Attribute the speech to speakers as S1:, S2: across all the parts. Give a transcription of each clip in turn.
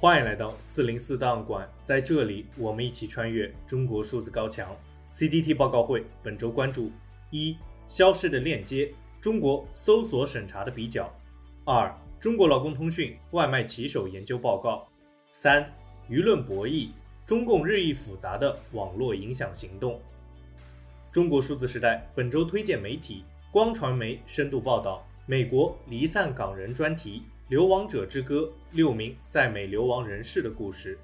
S1: 欢迎来到四零四档案馆，在这里我们一起穿越中国数字高墙。CDT 报告会本周关注：一、消失的链接，中国搜索审查的比较；二、中国劳工通讯外卖骑手研究报告；三、舆论博弈，中共日益复杂的网络影响行动。中国数字时代本周推荐媒体：光传媒深度报道美国离散港人专题。流亡者之歌：六名在美流亡人士的故事。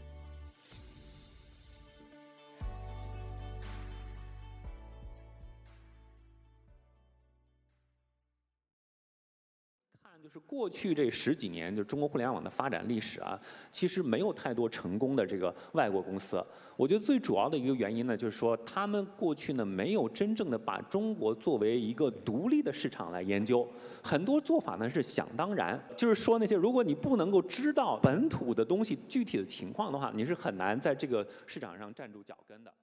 S2: 是过去这十几年，就中国互联网的发展历史啊，其实没有太多成功的这个外国公司。我觉得最主要的一个原因呢，就是说他们过去呢没有真正的把中国作为一个独立的市场来研究，很多做法呢是想当然，就是说那些如果你不能够知道本土的东西具体的情况的话，你是很难在这个市场上站住脚跟的。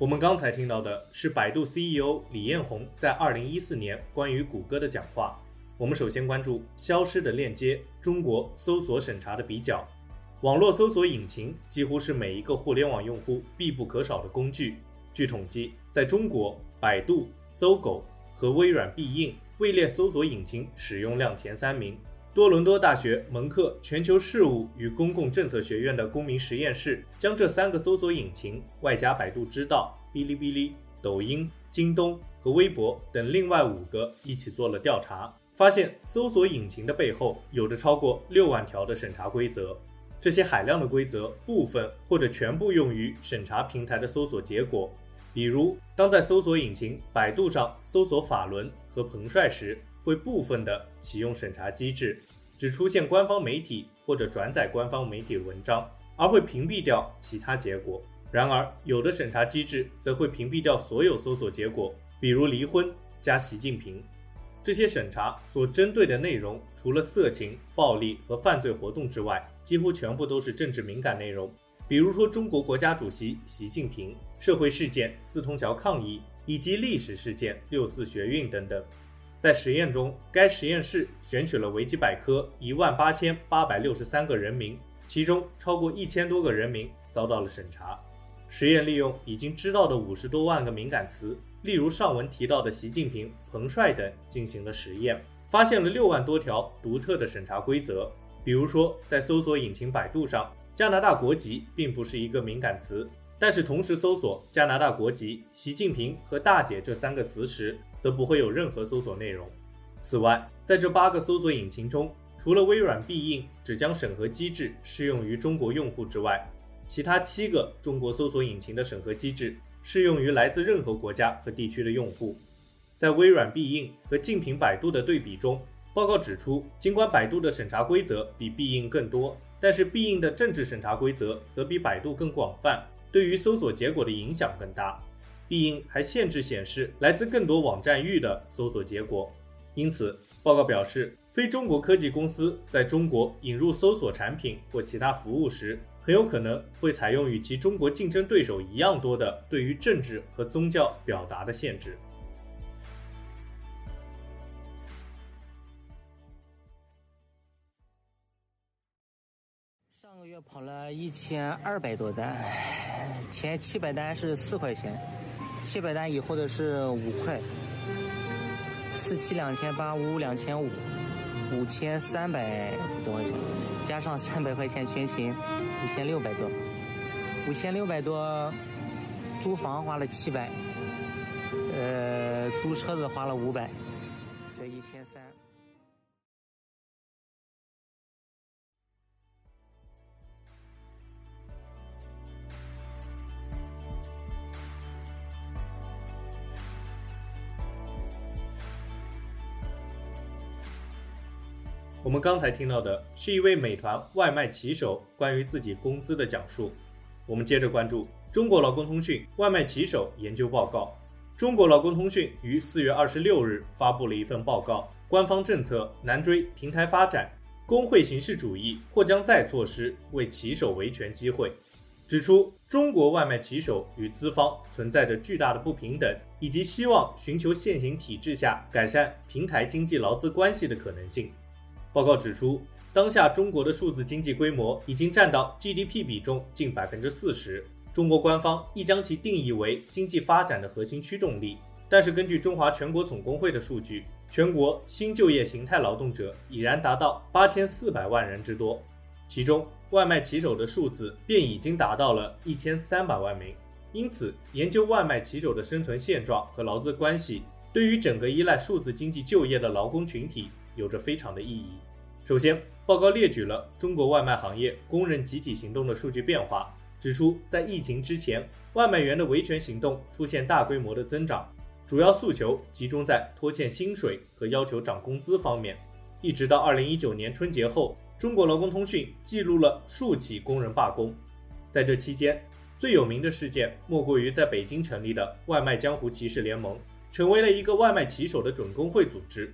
S1: 我们刚才听到的是百度 CEO 李彦宏在二零一四年关于谷歌的讲话。我们首先关注消失的链接，中国搜索审查的比较。网络搜索引擎几乎是每一个互联网用户必不可少的工具。据统计，在中国，百度、搜狗和微软必应位列搜索引擎使用量前三名。多伦多大学蒙克全球事务与公共政策学院的公民实验室将这三个搜索引擎外加百度知道、哔哩哔哩、抖音、京东和微博等另外五个一起做了调查，发现搜索引擎的背后有着超过六万条的审查规则。这些海量的规则部分或者全部用于审查平台的搜索结果，比如当在搜索引擎百度上搜索法轮和彭帅时。会部分的启用审查机制，只出现官方媒体或者转载官方媒体文章，而会屏蔽掉其他结果。然而，有的审查机制则会屏蔽掉所有搜索结果，比如离婚加习近平。这些审查所针对的内容，除了色情、暴力和犯罪活动之外，几乎全部都是政治敏感内容，比如说中国国家主席习近平、社会事件四通桥抗议以及历史事件六四学运等等。在实验中，该实验室选取了维基百科一万八千八百六十三个人名，其中超过一千多个人名遭到了审查。实验利用已经知道的五十多万个敏感词，例如上文提到的习近平、彭帅等，进行了实验，发现了六万多条独特的审查规则。比如说，在搜索引擎百度上，加拿大国籍并不是一个敏感词。但是同时搜索加拿大国籍、习近平和大姐这三个词时，则不会有任何搜索内容。此外，在这八个搜索引擎中，除了微软必应只将审核机制适用于中国用户之外，其他七个中国搜索引擎的审核机制适用于来自任何国家和地区的用户。在微软必应和竞品百度的对比中，报告指出，尽管百度的审查规则比必应更多，但是必应的政治审查规则则比百度更广泛。对于搜索结果的影响更大，必应还限制显示来自更多网站域的搜索结果。因此，报告表示，非中国科技公司在中国引入搜索产品或其他服务时，很有可能会采用与其中国竞争对手一样多的对于政治和宗教表达的限制。
S3: 跑了一千二百多单，前七百单是四块钱，七百单以后的是五块，四七两千八，五五两千五，五千三百多块钱，加上三百块钱全勤，五千六百多，五千六百多，租房花了七百，呃，租车子花了五百，这一千三。
S1: 我们刚才听到的是一位美团外卖骑手关于自己工资的讲述。我们接着关注中国劳工通讯外卖骑手研究报告。中国劳工通讯于四月二十六日发布了一份报告，官方政策难追平台发展，工会形式主义或将再错失为骑手维权机会。指出中国外卖骑手与资方存在着巨大的不平等，以及希望寻求现行体制下改善平台经济劳资关系的可能性。报告指出，当下中国的数字经济规模已经占到 GDP 比重近百分之四十，中国官方亦将其定义为经济发展的核心驱动力。但是，根据中华全国总工会的数据，全国新就业形态劳动者已然达到八千四百万人之多，其中，外卖骑手的数字便已经达到了一千三百万名，因此研究外卖骑手的生存现状和劳资关系，对于整个依赖数字经济就业的劳工群体有着非常的意义。首先，报告列举了中国外卖行业工人集体行动的数据变化，指出在疫情之前，外卖员的维权行动出现大规模的增长，主要诉求集中在拖欠薪水和要求涨工资方面，一直到二零一九年春节后。中国劳工通讯记录了数起工人罢工，在这期间，最有名的事件莫过于在北京成立的外卖江湖骑士联盟，成为了一个外卖骑手的准工会组织。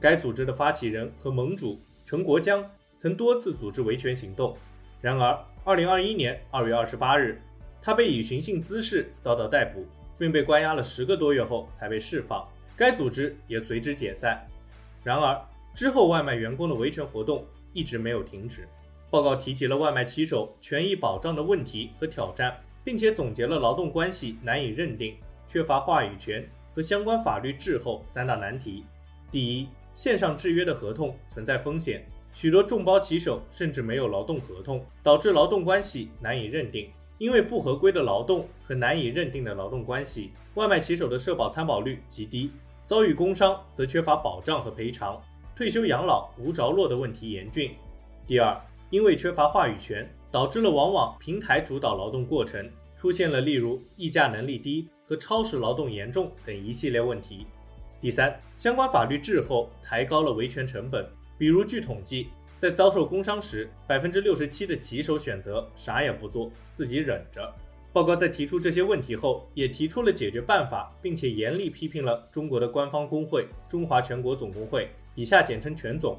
S1: 该组织的发起人和盟主陈国江曾多次组织维权行动，然而，二零二一年二月二十八日，他被以寻衅滋事遭到逮捕，并被关押了十个多月后才被释放，该组织也随之解散。然而之后，外卖员工的维权活动。一直没有停止。报告提及了外卖骑手权益保障的问题和挑战，并且总结了劳动关系难以认定、缺乏话语权和相关法律滞后三大难题。第一，线上制约的合同存在风险，许多众包骑手甚至没有劳动合同，导致劳动关系难以认定。因为不合规的劳动和难以认定的劳动关系，外卖骑手的社保参保率极低，遭遇工伤则缺乏保障和赔偿。退休养老无着落的问题严峻。第二，因为缺乏话语权，导致了往往平台主导劳动过程，出现了例如议价能力低和超时劳动严重等一系列问题。第三，相关法律滞后抬高了维权成本。比如，据统计，在遭受工伤时，百分之六十七的骑手选择啥也不做，自己忍着。报告在提出这些问题后，也提出了解决办法，并且严厉批评了中国的官方工会——中华全国总工会。以下简称全总。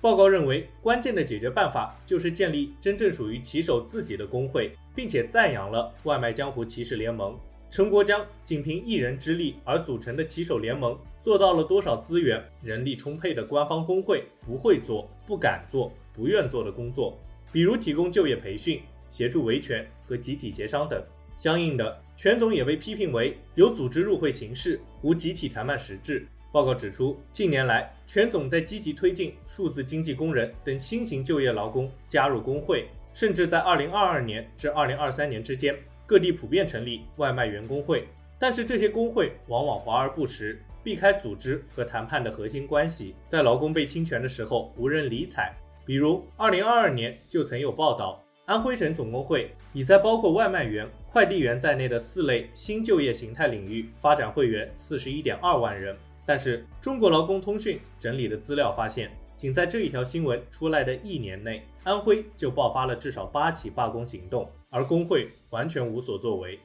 S1: 报告认为，关键的解决办法就是建立真正属于骑手自己的工会，并且赞扬了外卖江湖骑士联盟。陈国江仅凭一人之力而组成的骑手联盟，做到了多少资源、人力充沛的官方工会不会做、不敢做、不愿做的工作，比如提供就业培训、协助维权和集体协商等。相应的，全总也被批评为有组织入会形式，无集体谈判实质。报告指出，近年来，全总在积极推进数字经济工人等新型就业劳工加入工会，甚至在2022年至2023年之间，各地普遍成立外卖员工会。但是这些工会往往华而不实，避开组织和谈判的核心关系，在劳工被侵权的时候无人理睬。比如，2022年就曾有报道，安徽省总工会已在包括外卖员、快递员在内的四类新就业形态领域发展会员41.2万人。但是，中国劳工通讯整理的资料发现，仅在这一条新闻出来的一年内，安徽就爆发了至少八起罢工行动，而工会完全无所作为。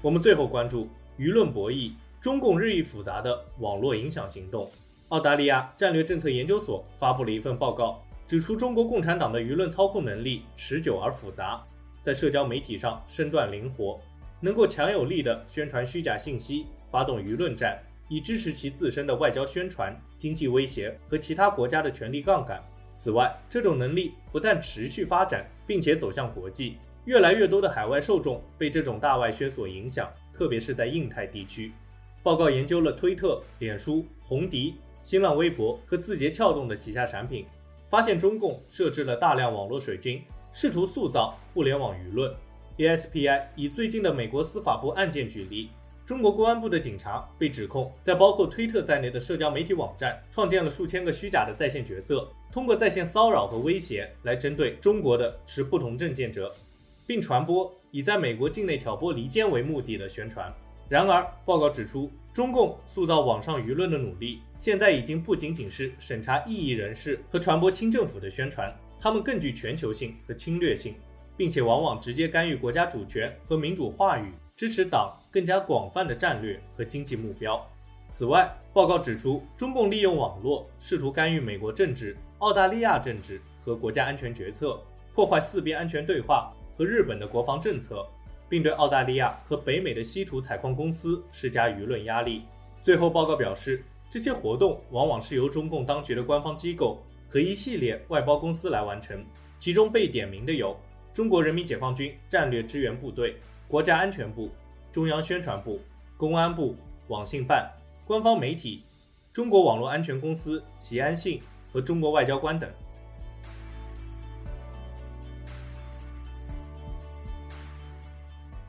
S1: 我们最后关注舆论博弈，中共日益复杂的网络影响行动。澳大利亚战略政策研究所发布了一份报告，指出中国共产党的舆论操控能力持久而复杂，在社交媒体上身段灵活，能够强有力地宣传虚假信息，发动舆论战，以支持其自身的外交宣传、经济威胁和其他国家的权力杠杆。此外，这种能力不但持续发展，并且走向国际，越来越多的海外受众被这种大外宣所影响，特别是在印太地区。报告研究了推特、脸书、红迪。新浪微博和字节跳动的旗下产品，发现中共设置了大量网络水军，试图塑造互联网舆论。ESPI 以最近的美国司法部案件举例，中国公安部的警察被指控在包括推特在内的社交媒体网站创建了数千个虚假的在线角色，通过在线骚扰和威胁来针对中国的持不同政见者，并传播以在美国境内挑拨离间为目的的宣传。然而，报告指出，中共塑造网上舆论的努力，现在已经不仅仅是审查异议人士和传播清政府的宣传，他们更具全球性和侵略性，并且往往直接干预国家主权和民主话语，支持党更加广泛的战略和经济目标。此外，报告指出，中共利用网络试图干预美国政治、澳大利亚政治和国家安全决策，破坏四边安全对话和日本的国防政策，并对澳大利亚和北美的稀土采矿公司施加舆论压力。最后，报告表示，这些活动往往是由中共当局的官方机构和一系列外包公司来完成，其中被点名的有中国人民解放军战略支援部队、国家安全部、中央宣传部、公安部、网信办。官方媒体、中国网络安全公司奇安信和中国外交官等。